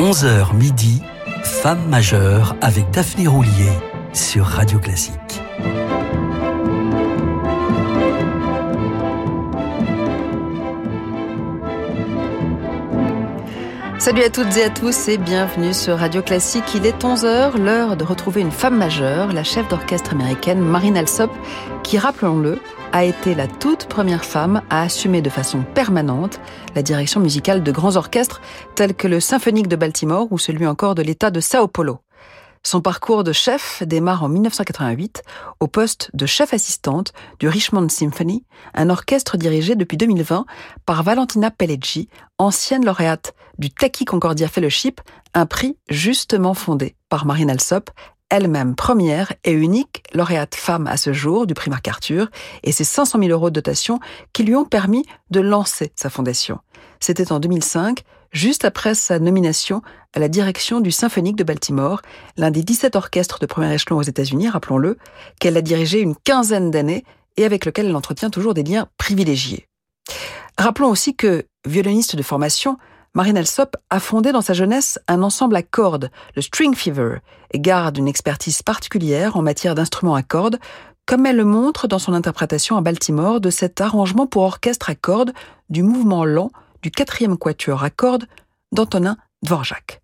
11h midi, Femme majeure avec Daphné Roulier sur Radio Classique. Salut à toutes et à tous et bienvenue sur Radio Classique. Il est 11h, l'heure de retrouver une femme majeure, la chef d'orchestre américaine Marine Alsop, qui, rappelons-le, a été la toute première femme à assumer de façon permanente la direction musicale de grands orchestres tels que le Symphonique de Baltimore ou celui encore de l'État de Sao Paulo. Son parcours de chef démarre en 1988 au poste de chef assistante du Richmond Symphony, un orchestre dirigé depuis 2020 par Valentina Pelleggi, ancienne lauréate du Taki Concordia Fellowship, un prix justement fondé par Marine Alsop, elle-même première et unique lauréate femme à ce jour du prix MacArthur, et ses 500 000 euros de dotation qui lui ont permis de lancer sa fondation. C'était en 2005, juste après sa nomination à la direction du Symphonique de Baltimore, l'un des 17 orchestres de premier échelon aux États-Unis, rappelons-le, qu'elle a dirigé une quinzaine d'années et avec lequel elle entretient toujours des liens privilégiés. Rappelons aussi que, violoniste de formation, Marine Alsop a fondé dans sa jeunesse un ensemble à cordes, le String Fever, et garde une expertise particulière en matière d'instruments à cordes, comme elle le montre dans son interprétation à Baltimore de cet arrangement pour orchestre à cordes du mouvement lent du quatrième quatuor à cordes d'Antonin Dvorak.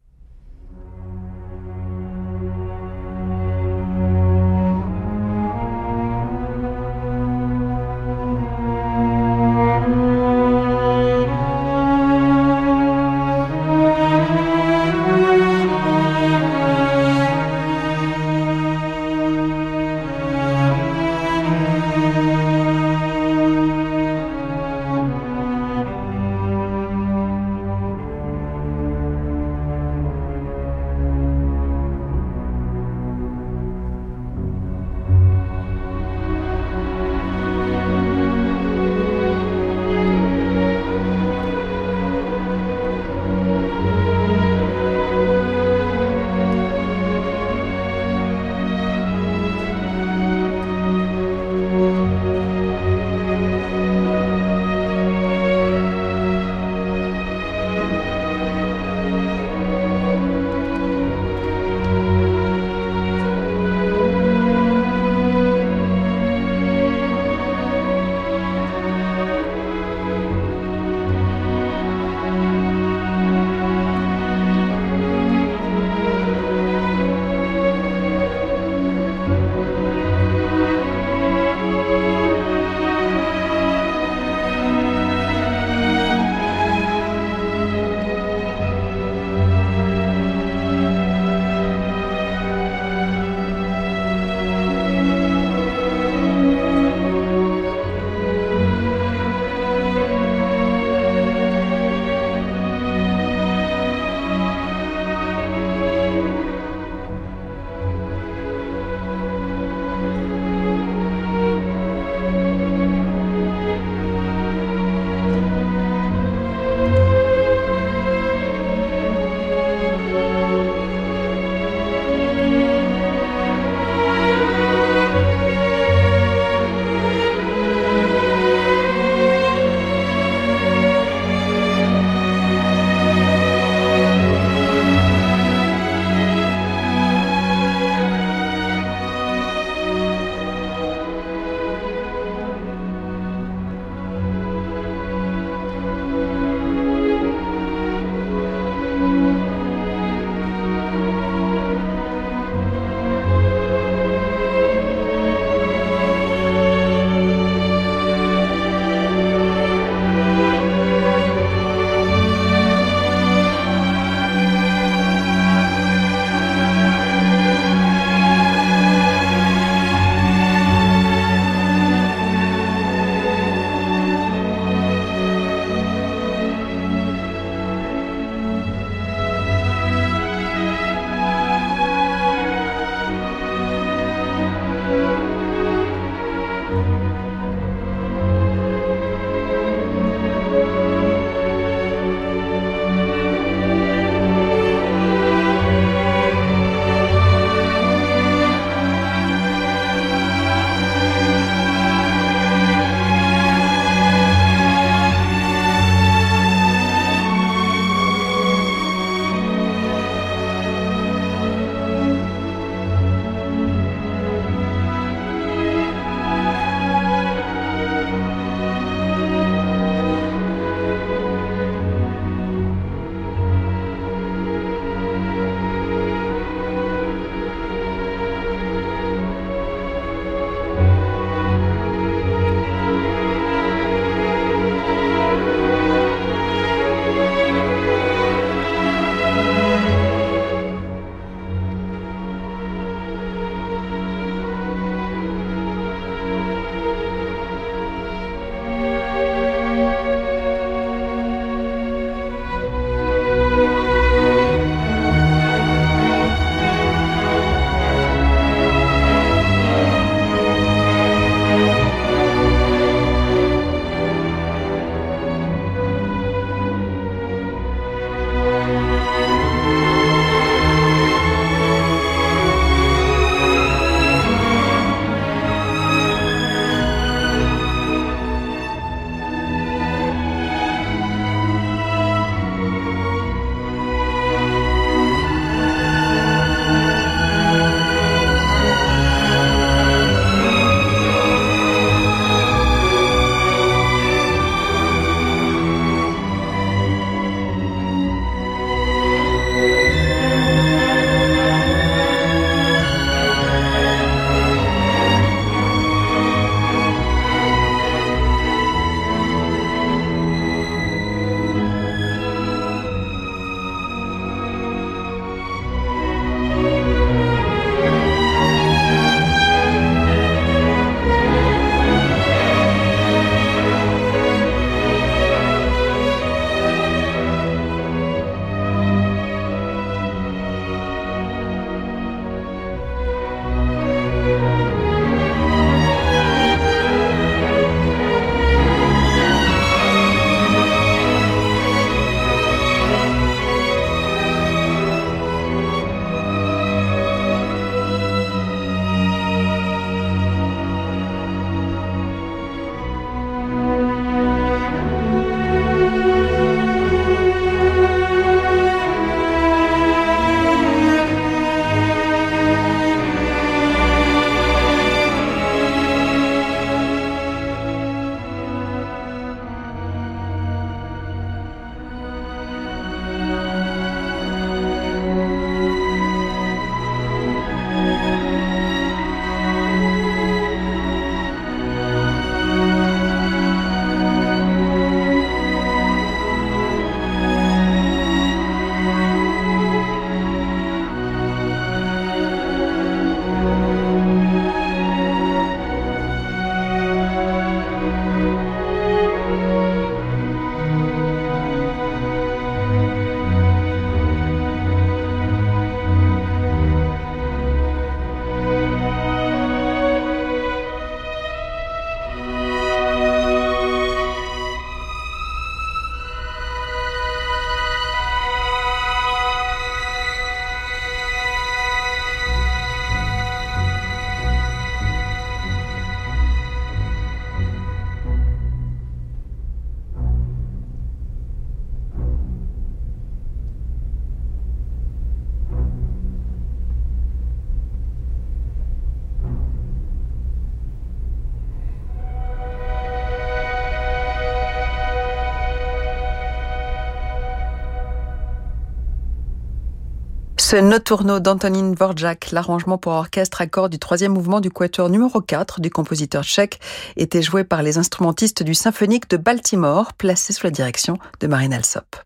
Ce Noturno d'Antonin Dvorak, l'arrangement pour orchestre à cordes du troisième mouvement du quatuor numéro 4 du compositeur tchèque, était joué par les instrumentistes du symphonique de Baltimore, placé sous la direction de Marine Alsop.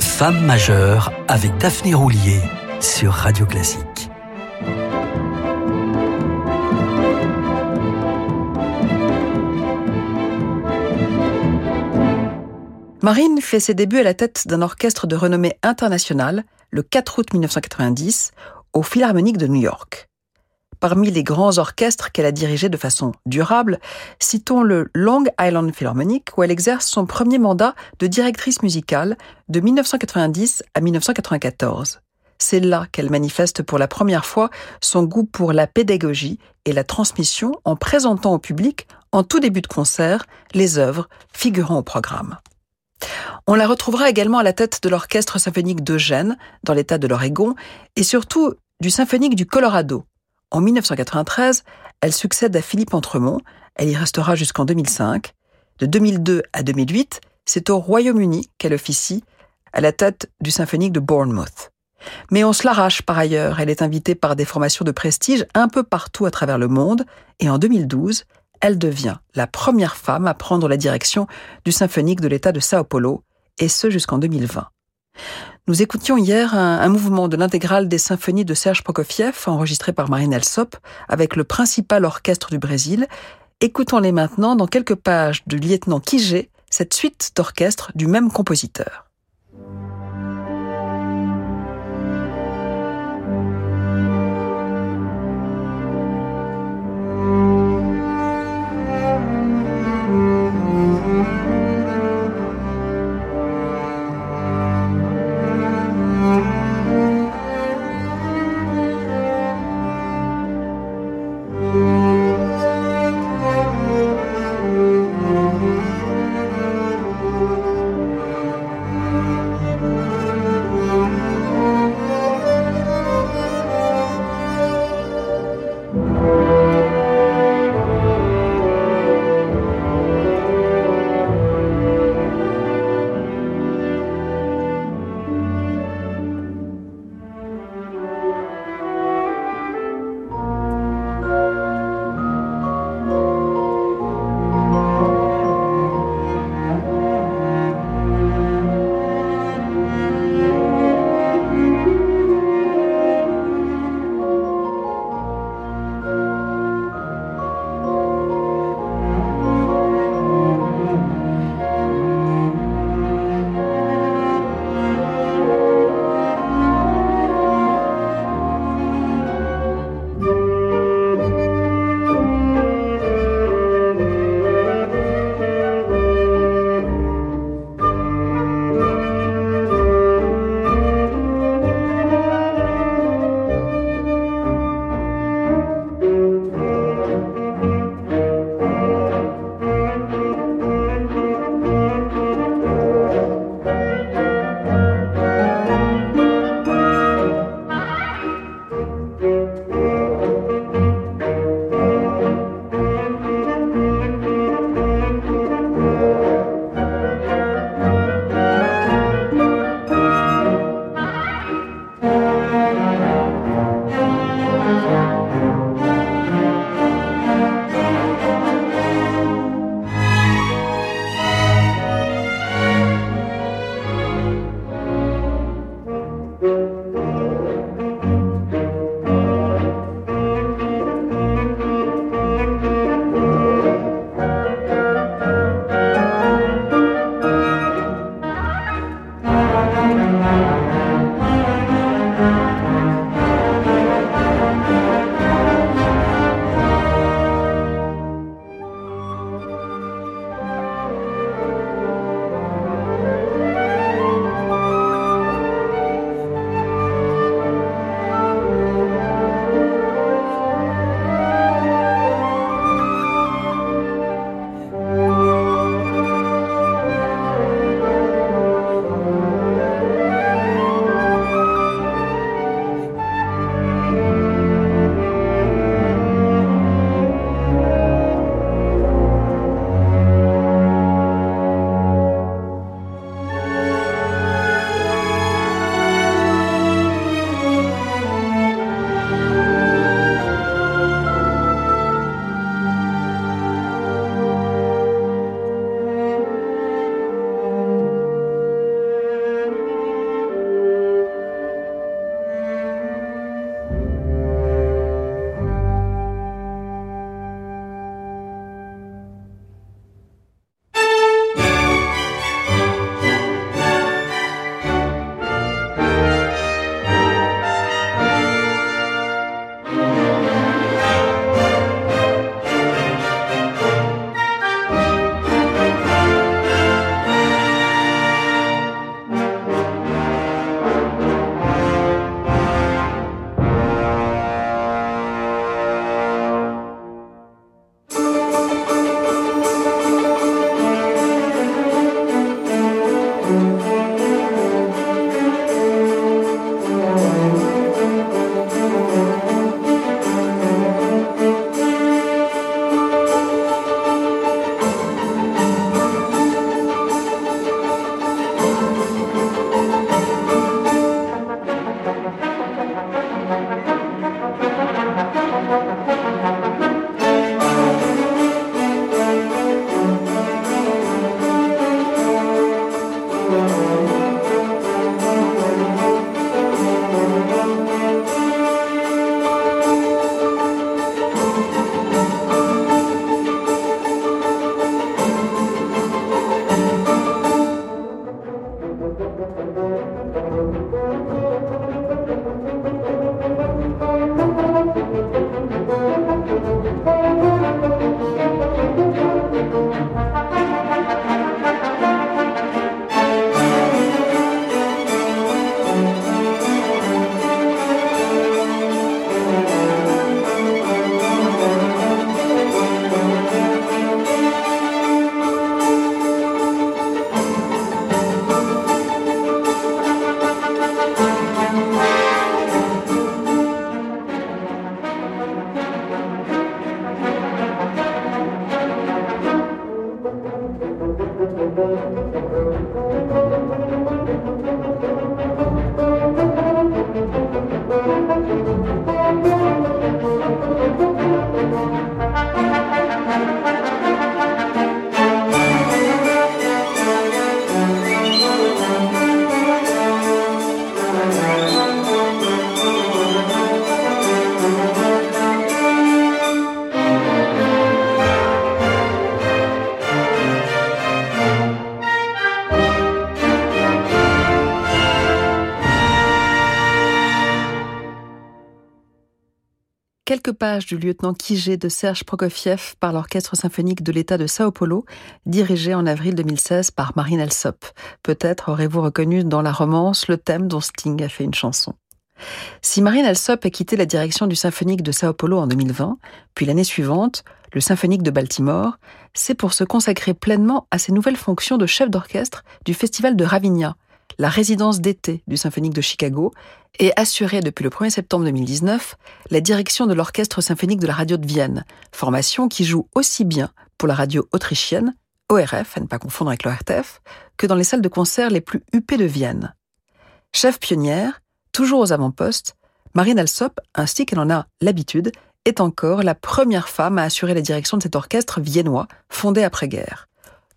Femme majeure avec Daphné Roulier sur Radio Classique. Marine fait ses débuts à la tête d'un orchestre de renommée internationale le 4 août 1990 au Philharmonique de New York. Parmi les grands orchestres qu'elle a dirigés de façon durable, citons le Long Island Philharmonic où elle exerce son premier mandat de directrice musicale de 1990 à 1994. C'est là qu'elle manifeste pour la première fois son goût pour la pédagogie et la transmission en présentant au public, en tout début de concert, les œuvres figurant au programme. On la retrouvera également à la tête de l'orchestre symphonique d'Eugène, dans l'état de l'Oregon, et surtout du symphonique du Colorado. En 1993, elle succède à Philippe Entremont, elle y restera jusqu'en 2005. De 2002 à 2008, c'est au Royaume-Uni qu'elle officie, à la tête du symphonique de Bournemouth. Mais on se l'arrache par ailleurs, elle est invitée par des formations de prestige un peu partout à travers le monde, et en 2012, elle devient la première femme à prendre la direction du symphonique de l'État de Sao Paulo, et ce jusqu'en 2020. Nous écoutions hier un, mouvement de l'intégrale des symphonies de Serge Prokofiev, enregistré par Marine Alsop, avec le principal orchestre du Brésil. Écoutons-les maintenant dans quelques pages du lieutenant Kijé, cette suite d'orchestre du même compositeur. Du lieutenant Kijé de Serge Prokofiev par l'Orchestre symphonique de l'État de Sao Paulo, dirigé en avril 2016 par Marine Alsop. Peut-être aurez-vous reconnu dans la romance le thème dont Sting a fait une chanson. Si Marine Alsop a quitté la direction du symphonique de Sao Paulo en 2020, puis l'année suivante, le symphonique de Baltimore, c'est pour se consacrer pleinement à ses nouvelles fonctions de chef d'orchestre du festival de Ravinia, la résidence d'été du Symphonique de Chicago, et assurer depuis le 1er septembre 2019 la direction de l'Orchestre symphonique de la radio de Vienne, formation qui joue aussi bien pour la radio autrichienne, ORF, à ne pas confondre avec l'ORTF, que dans les salles de concert les plus huppées de Vienne. Chef pionnière, toujours aux avant-postes, Marine Alsop, ainsi qu'elle en a l'habitude, est encore la première femme à assurer la direction de cet orchestre viennois fondé après-guerre.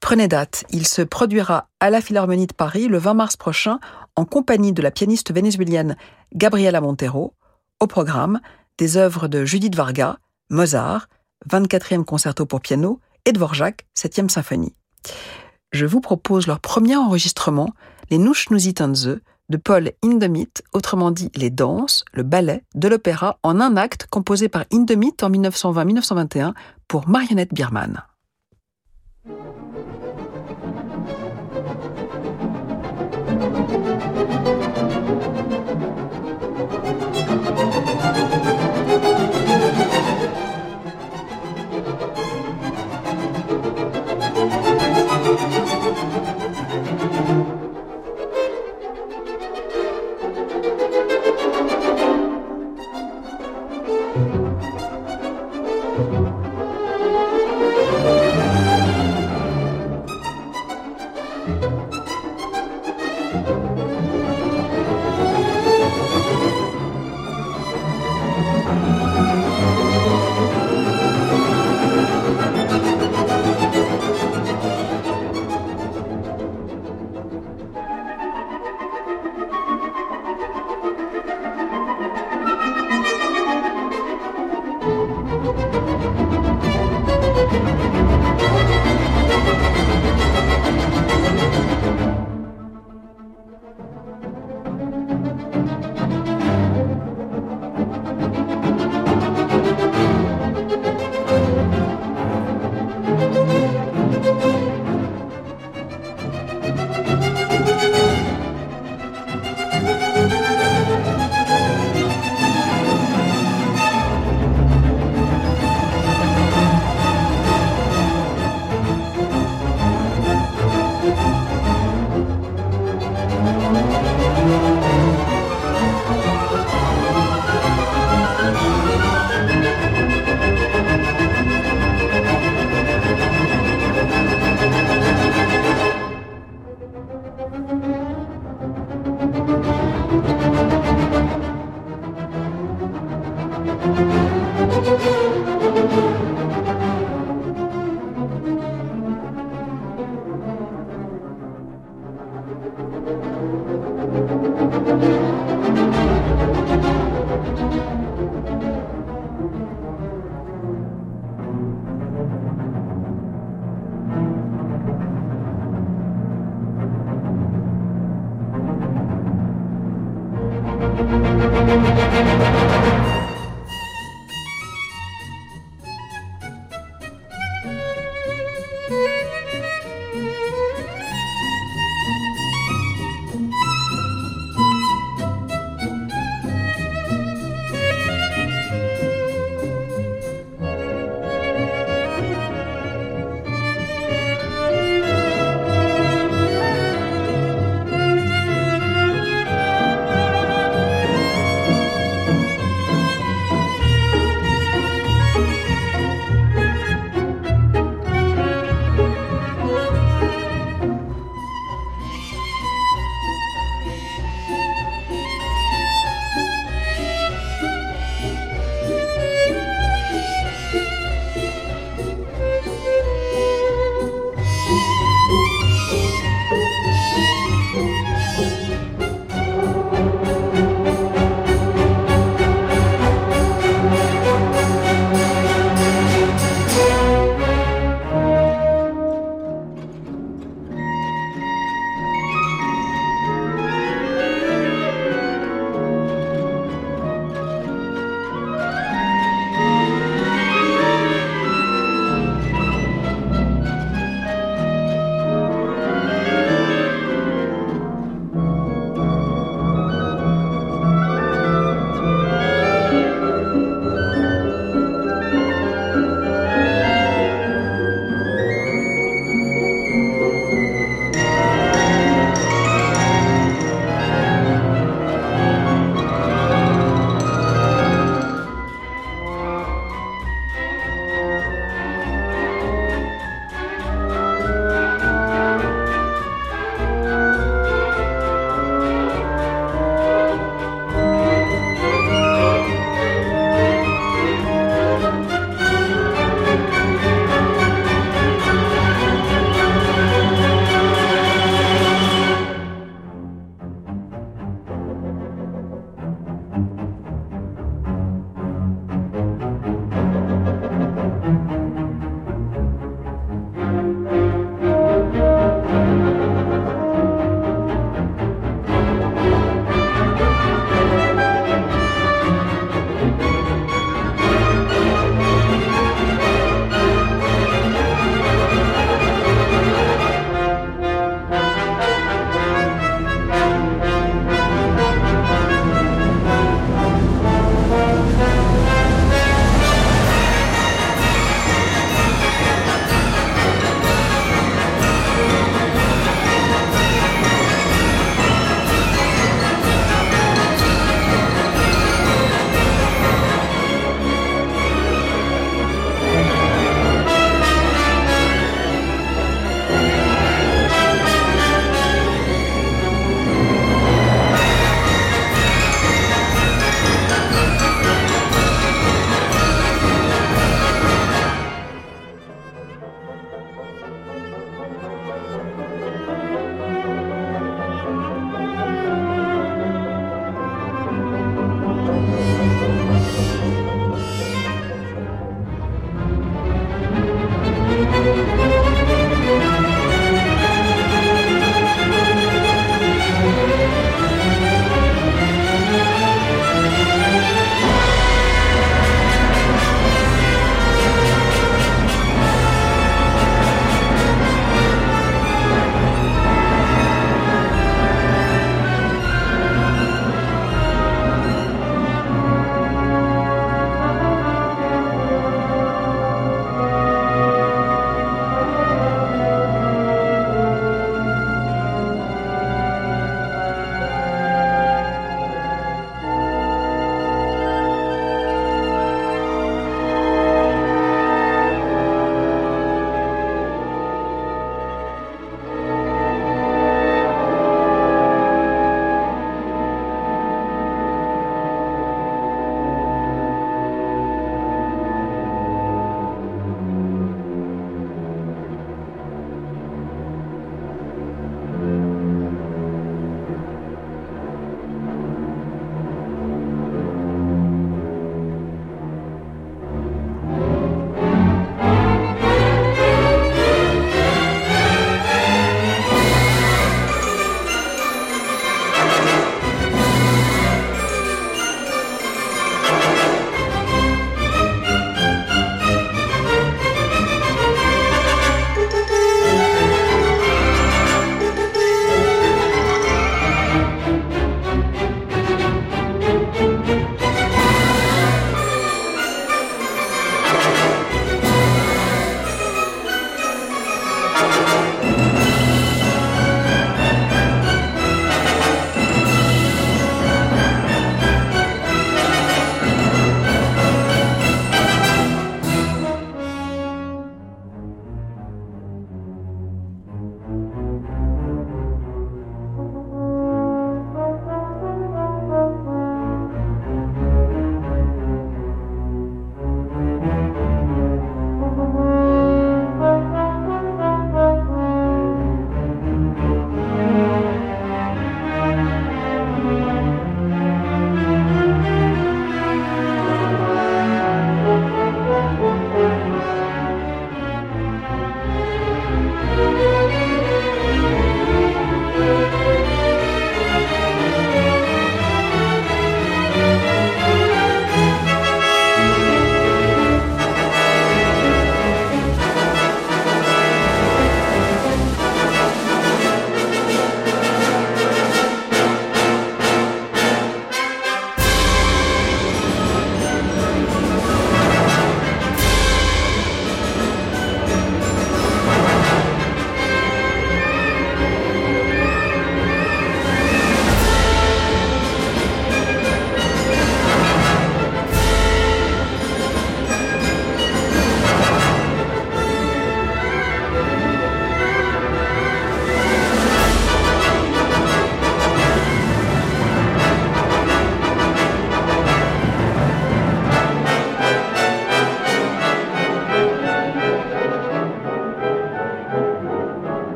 Prenez date, il se produira à la Philharmonie de Paris le 20 mars prochain en compagnie de la pianiste vénézuélienne Gabriela Montero, au programme des œuvres de Judith Varga, Mozart, 24e concerto pour piano et Dvorak, 7e symphonie. Je vous propose leur premier enregistrement, les Nushnusitanze de Paul Hindemith, autrement dit les danses, le ballet de l'opéra en un acte composé par Hindemith en 1920-1921 pour Marionnette Biermann. thank you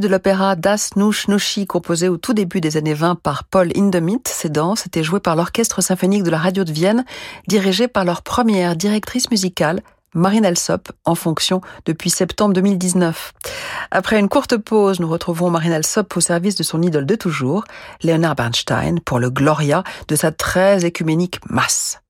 de l'opéra Das Nush Nushi composé au tout début des années 20 par Paul Hindemith. Ces danses étaient jouées par l'Orchestre symphonique de la radio de Vienne, dirigé par leur première directrice musicale, Marine Alsop, en fonction depuis septembre 2019. Après une courte pause, nous retrouvons Marine Alsop au service de son idole de toujours, Leonard Bernstein, pour le Gloria de sa très écuménique masse.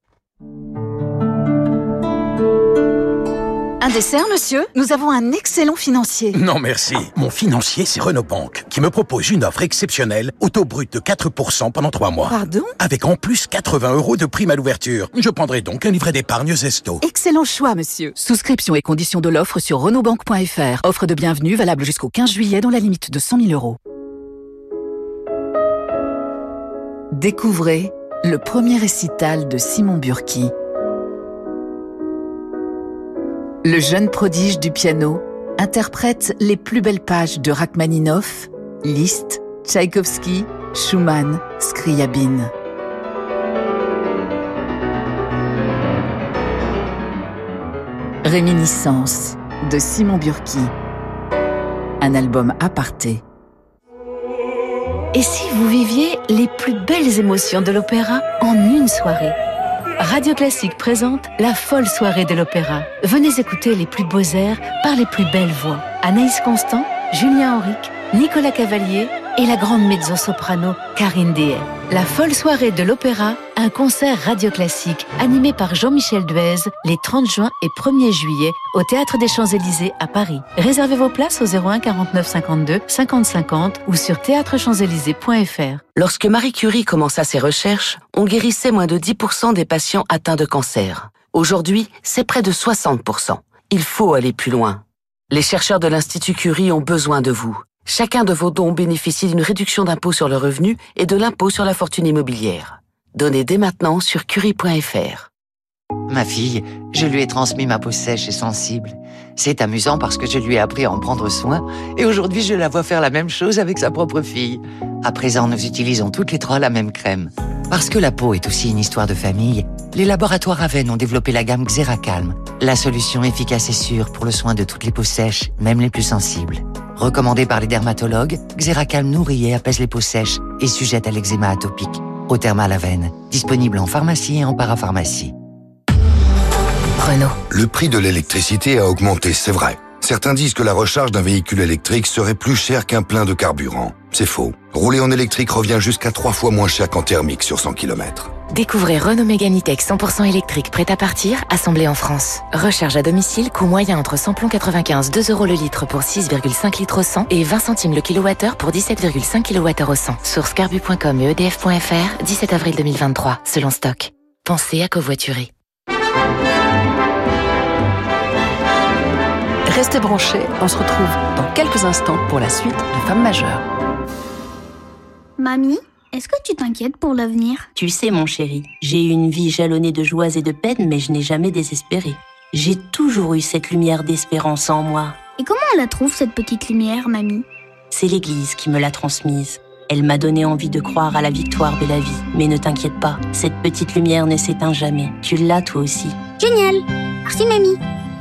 Un dessert, monsieur? Nous avons un excellent financier. Non, merci. Mon financier, c'est Renault Banque, qui me propose une offre exceptionnelle, auto brut de 4% pendant 3 mois. Pardon? Avec en plus 80 euros de prime à l'ouverture. Je prendrai donc un livret d'épargne Zesto. Excellent choix, monsieur. Souscription et conditions de l'offre sur renaultbank.fr. Offre de bienvenue valable jusqu'au 15 juillet dans la limite de 100 000 euros. Découvrez le premier récital de Simon Burki le jeune prodige du piano interprète les plus belles pages de Rachmaninoff, Liszt, Tchaïkovski, Schumann, Scriabine. Réminiscence de Simon Burki. Un album aparté. Et si vous viviez les plus belles émotions de l'opéra en une soirée? Radio Classique présente la folle soirée de l'opéra. Venez écouter les plus beaux airs par les plus belles voix. Anaïs Constant, Julien Henrique, Nicolas Cavalier et la grande mezzo-soprano Karine Dehay. La folle soirée de l'opéra, un concert radio classique animé par Jean-Michel Duez les 30 juin et 1er juillet au Théâtre des Champs-Élysées à Paris. Réservez vos places au 01 49 52 50 50 ou sur théâtrechamps-élysées.fr. Lorsque Marie Curie commença ses recherches, on guérissait moins de 10% des patients atteints de cancer. Aujourd'hui, c'est près de 60%. Il faut aller plus loin. Les chercheurs de l'Institut Curie ont besoin de vous. Chacun de vos dons bénéficie d'une réduction d'impôt sur le revenu et de l'impôt sur la fortune immobilière. Donnez dès maintenant sur curie.fr. Ma fille, je lui ai transmis ma peau sèche et sensible. C'est amusant parce que je lui ai appris à en prendre soin et aujourd'hui je la vois faire la même chose avec sa propre fille. À présent, nous utilisons toutes les trois la même crème. Parce que la peau est aussi une histoire de famille, les laboratoires Aven ont développé la gamme Xeracalm, la solution efficace et sûre pour le soin de toutes les peaux sèches, même les plus sensibles. Recommandée par les dermatologues, Xeracalm nourrit et apaise les peaux sèches et sujette à l'eczéma atopique. Au thermal Aven, disponible en pharmacie et en parapharmacie. Renault. Le prix de l'électricité a augmenté, c'est vrai. Certains disent que la recharge d'un véhicule électrique serait plus cher qu'un plein de carburant. C'est faux. Rouler en électrique revient jusqu'à trois fois moins cher qu'en thermique sur 100 km. Découvrez Renault Mégane 100% électrique prêt à partir, assemblé en France. Recharge à domicile, coût moyen entre 100 plomb 95, 2 euros le litre pour 6,5 litres au 100 et 20 centimes le kilowattheure pour 17,5 kWh au 100. Source carbu.com et edf.fr, 17 avril 2023, selon stock. Pensez à covoiturer. Restez branchés, on se retrouve dans quelques instants pour la suite de Femmes majeures. Mamie, est-ce que tu t'inquiètes pour l'avenir? Tu sais, mon chéri, j'ai eu une vie jalonnée de joies et de peines, mais je n'ai jamais désespéré. J'ai toujours eu cette lumière d'espérance en moi. Et comment on la trouve, cette petite lumière, mamie? C'est l'Église qui me l'a transmise. Elle m'a donné envie de croire à la victoire de la vie. Mais ne t'inquiète pas, cette petite lumière ne s'éteint jamais. Tu l'as toi aussi. Génial Merci, mamie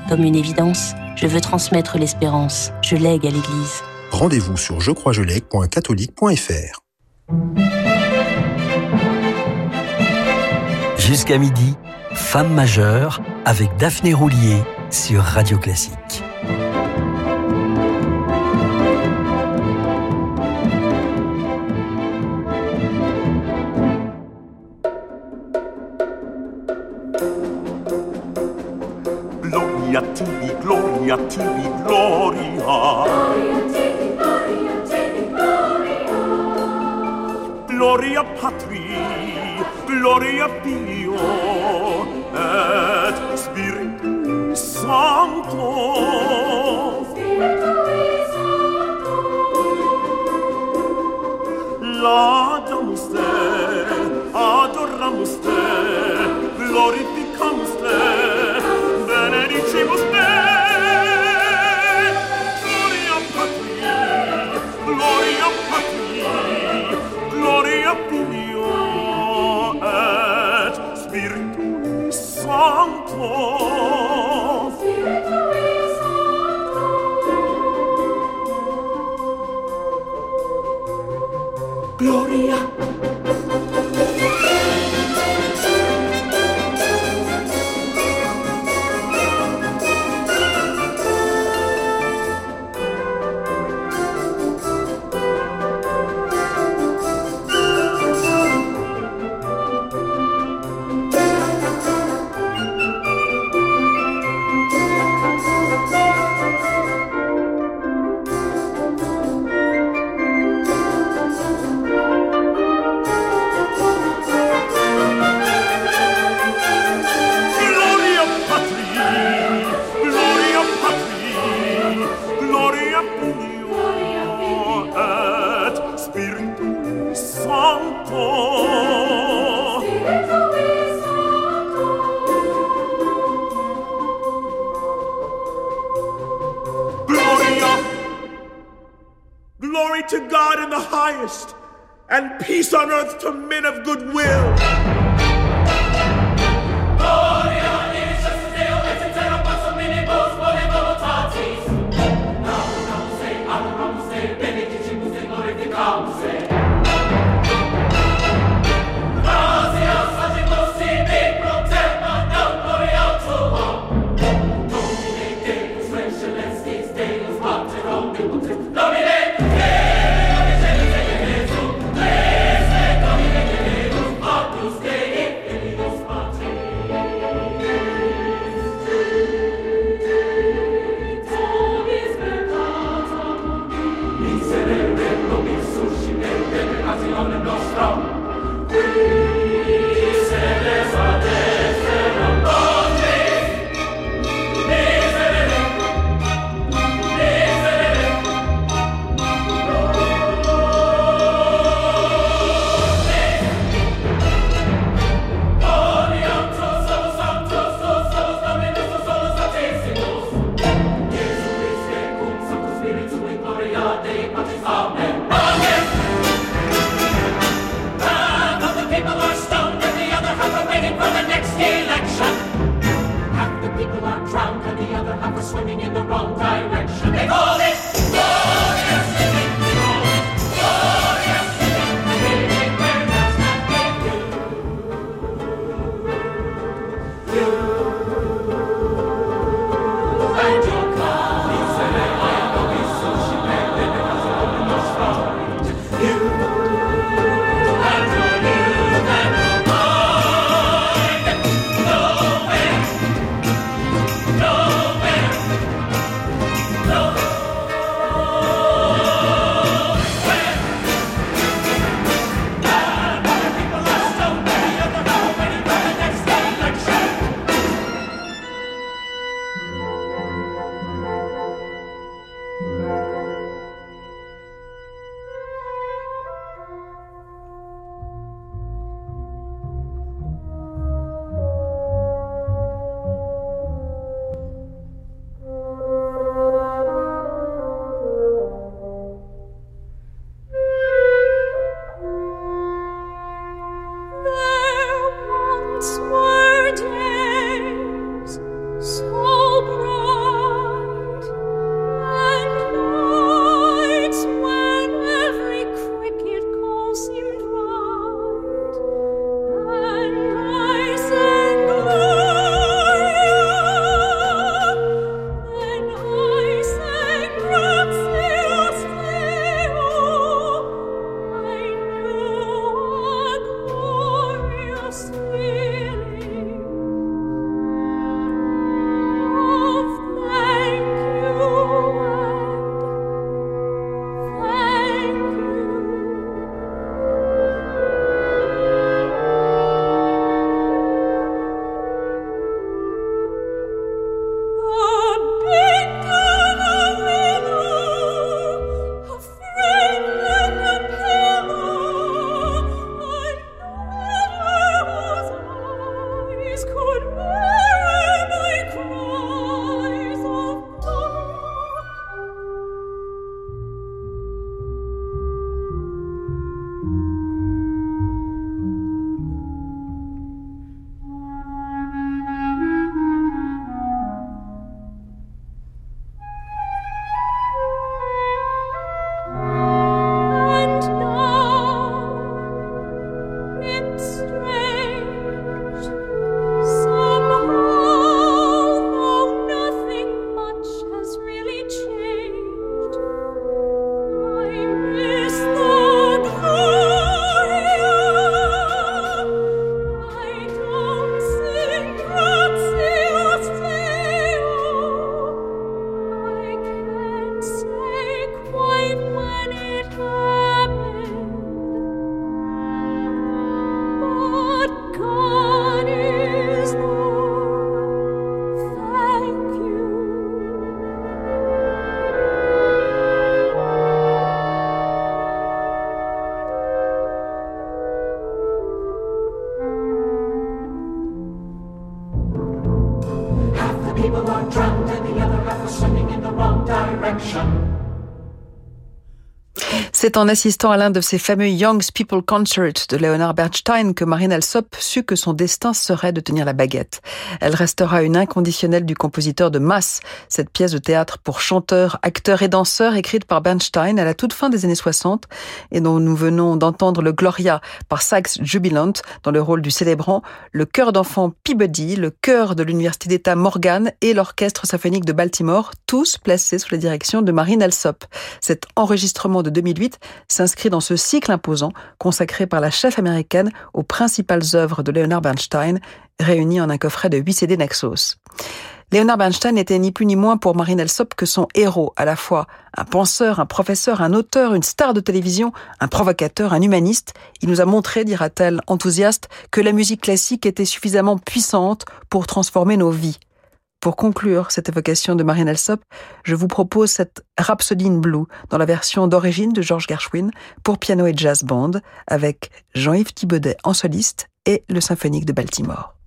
Comme une évidence, je veux transmettre l'espérance. Je lègue à l'Église. Rendez-vous sur jecroisjelègue.catholique.fr. Jusqu'à midi, Femme majeure avec Daphné Roulier sur Radio Classique. Gloria Patri, Gloria Dio, highest, and peace on earth to men of good will. C'est en assistant à l'un de ces fameux Young People Concerts de Leonard Bernstein que Marine Alsop sut que son destin serait de tenir la baguette. Elle restera une inconditionnelle du compositeur de Mass, cette pièce de théâtre pour chanteurs, acteurs et danseurs écrite par Bernstein à la toute fin des années 60 et dont nous venons d'entendre le Gloria par Sax Jubilant dans le rôle du célébrant, le chœur d'enfants Peabody, le chœur de l'Université d'État Morgan et l'Orchestre symphonique de Baltimore, tous placés sous la direction de Marine Alsop. Cet enregistrement de 2008 s'inscrit dans ce cycle imposant consacré par la chef américaine aux principales œuvres de Leonard Bernstein, réunies en un coffret de 8 CD Naxos. Leonard Bernstein n'était ni plus ni moins pour Marine Alsop que son héros, à la fois un penseur, un professeur, un auteur, une star de télévision, un provocateur, un humaniste. Il nous a montré, dira-t-elle enthousiaste, que la musique classique était suffisamment puissante pour transformer nos vies. Pour conclure cette évocation de Marine Alsop, je vous propose cette Rhapsody in Blue dans la version d'origine de George Gershwin pour piano et jazz band avec Jean-Yves Thibaudet en soliste et le symphonique de Baltimore.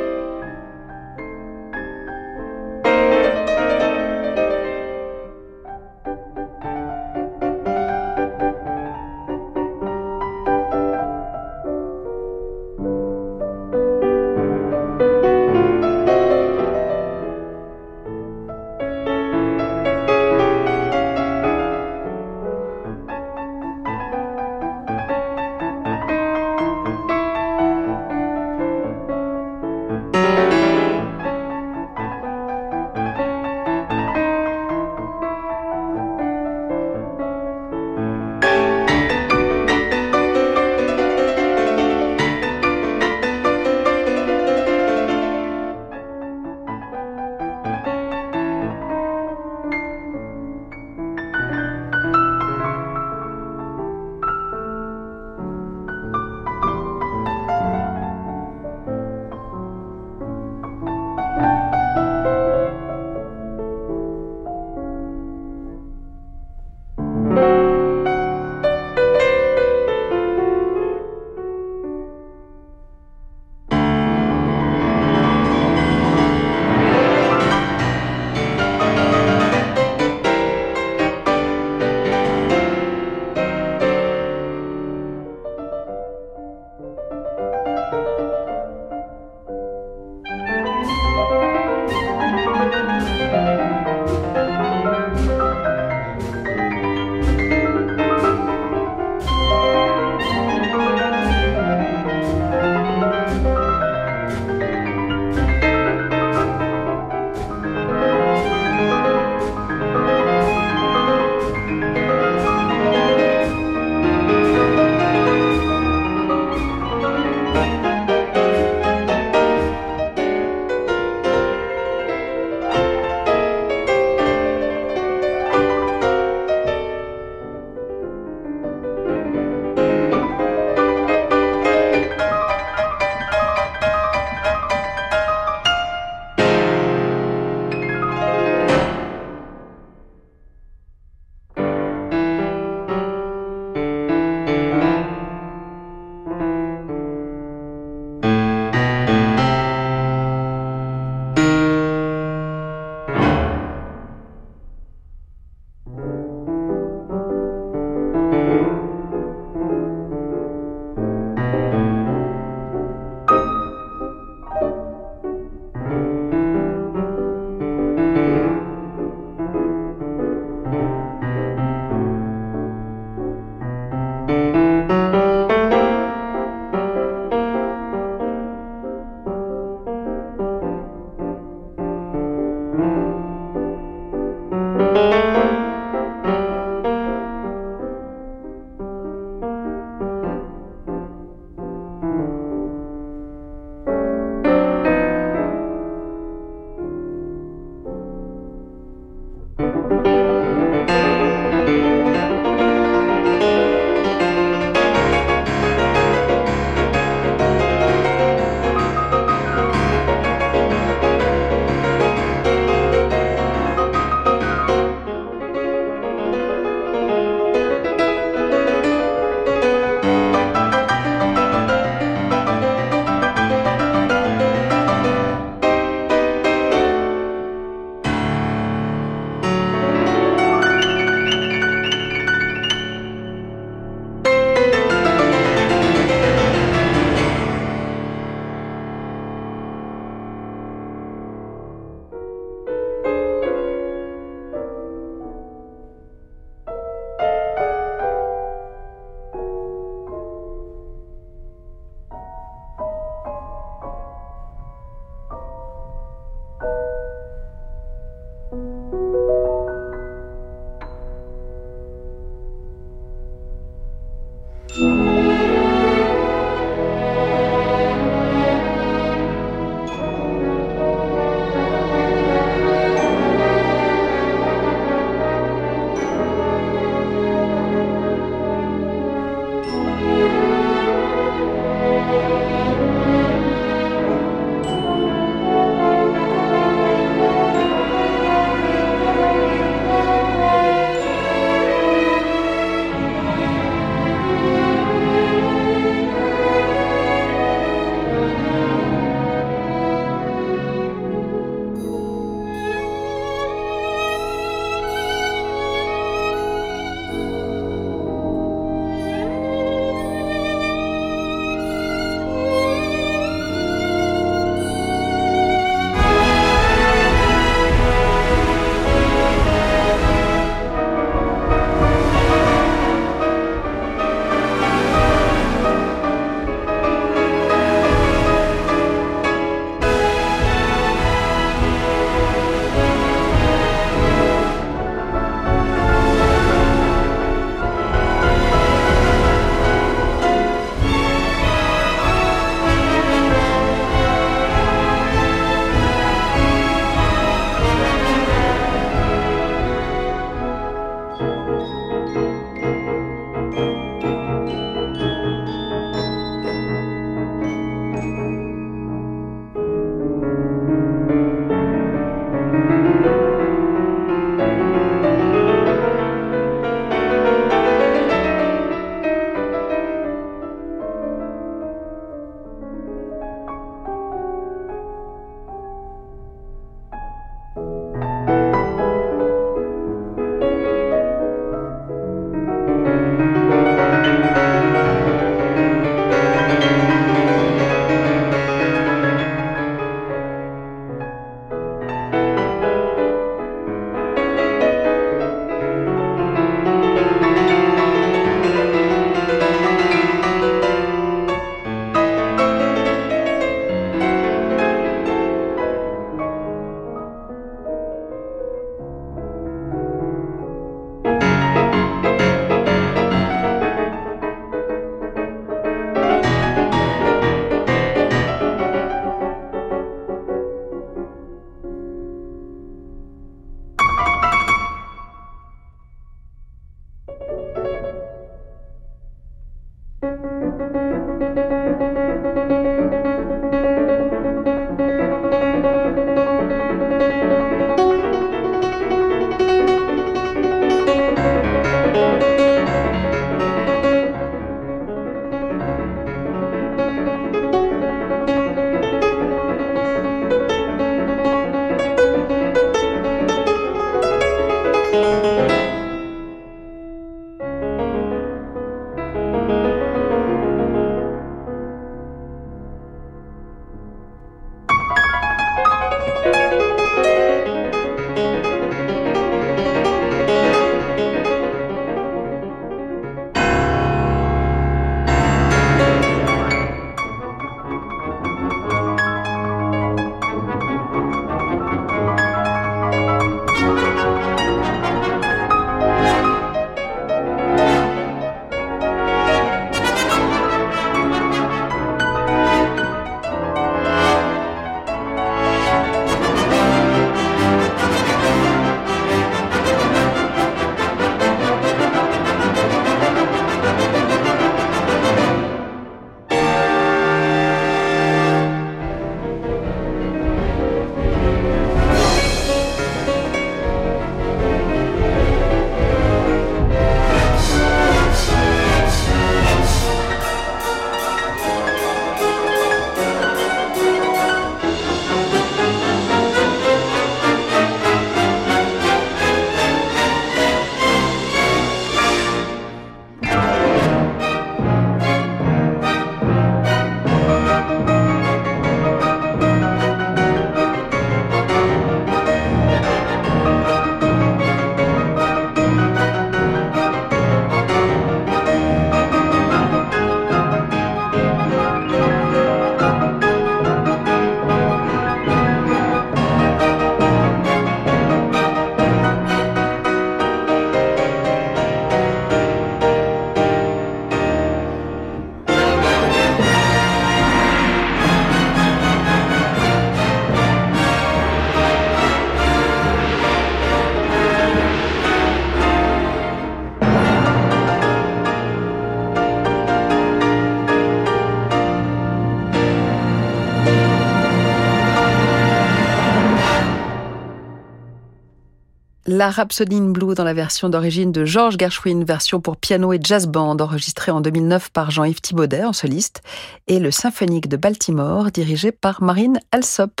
La Rhapsody in Blue dans la version d'origine de George Gershwin, version pour piano et jazz band enregistrée en 2009 par Jean-Yves Thibaudet en soliste, et le Symphonique de Baltimore dirigé par Marine Alsop.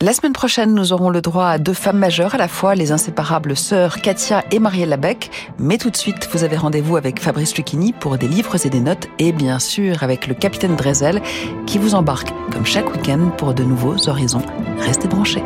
La semaine prochaine, nous aurons le droit à deux femmes majeures, à la fois les inséparables sœurs Katia et Marielle Labec. Mais tout de suite, vous avez rendez-vous avec Fabrice Lucchini pour des livres et des notes, et bien sûr avec le capitaine Drezel qui vous embarque, comme chaque week-end, pour de nouveaux horizons. Restez branchés.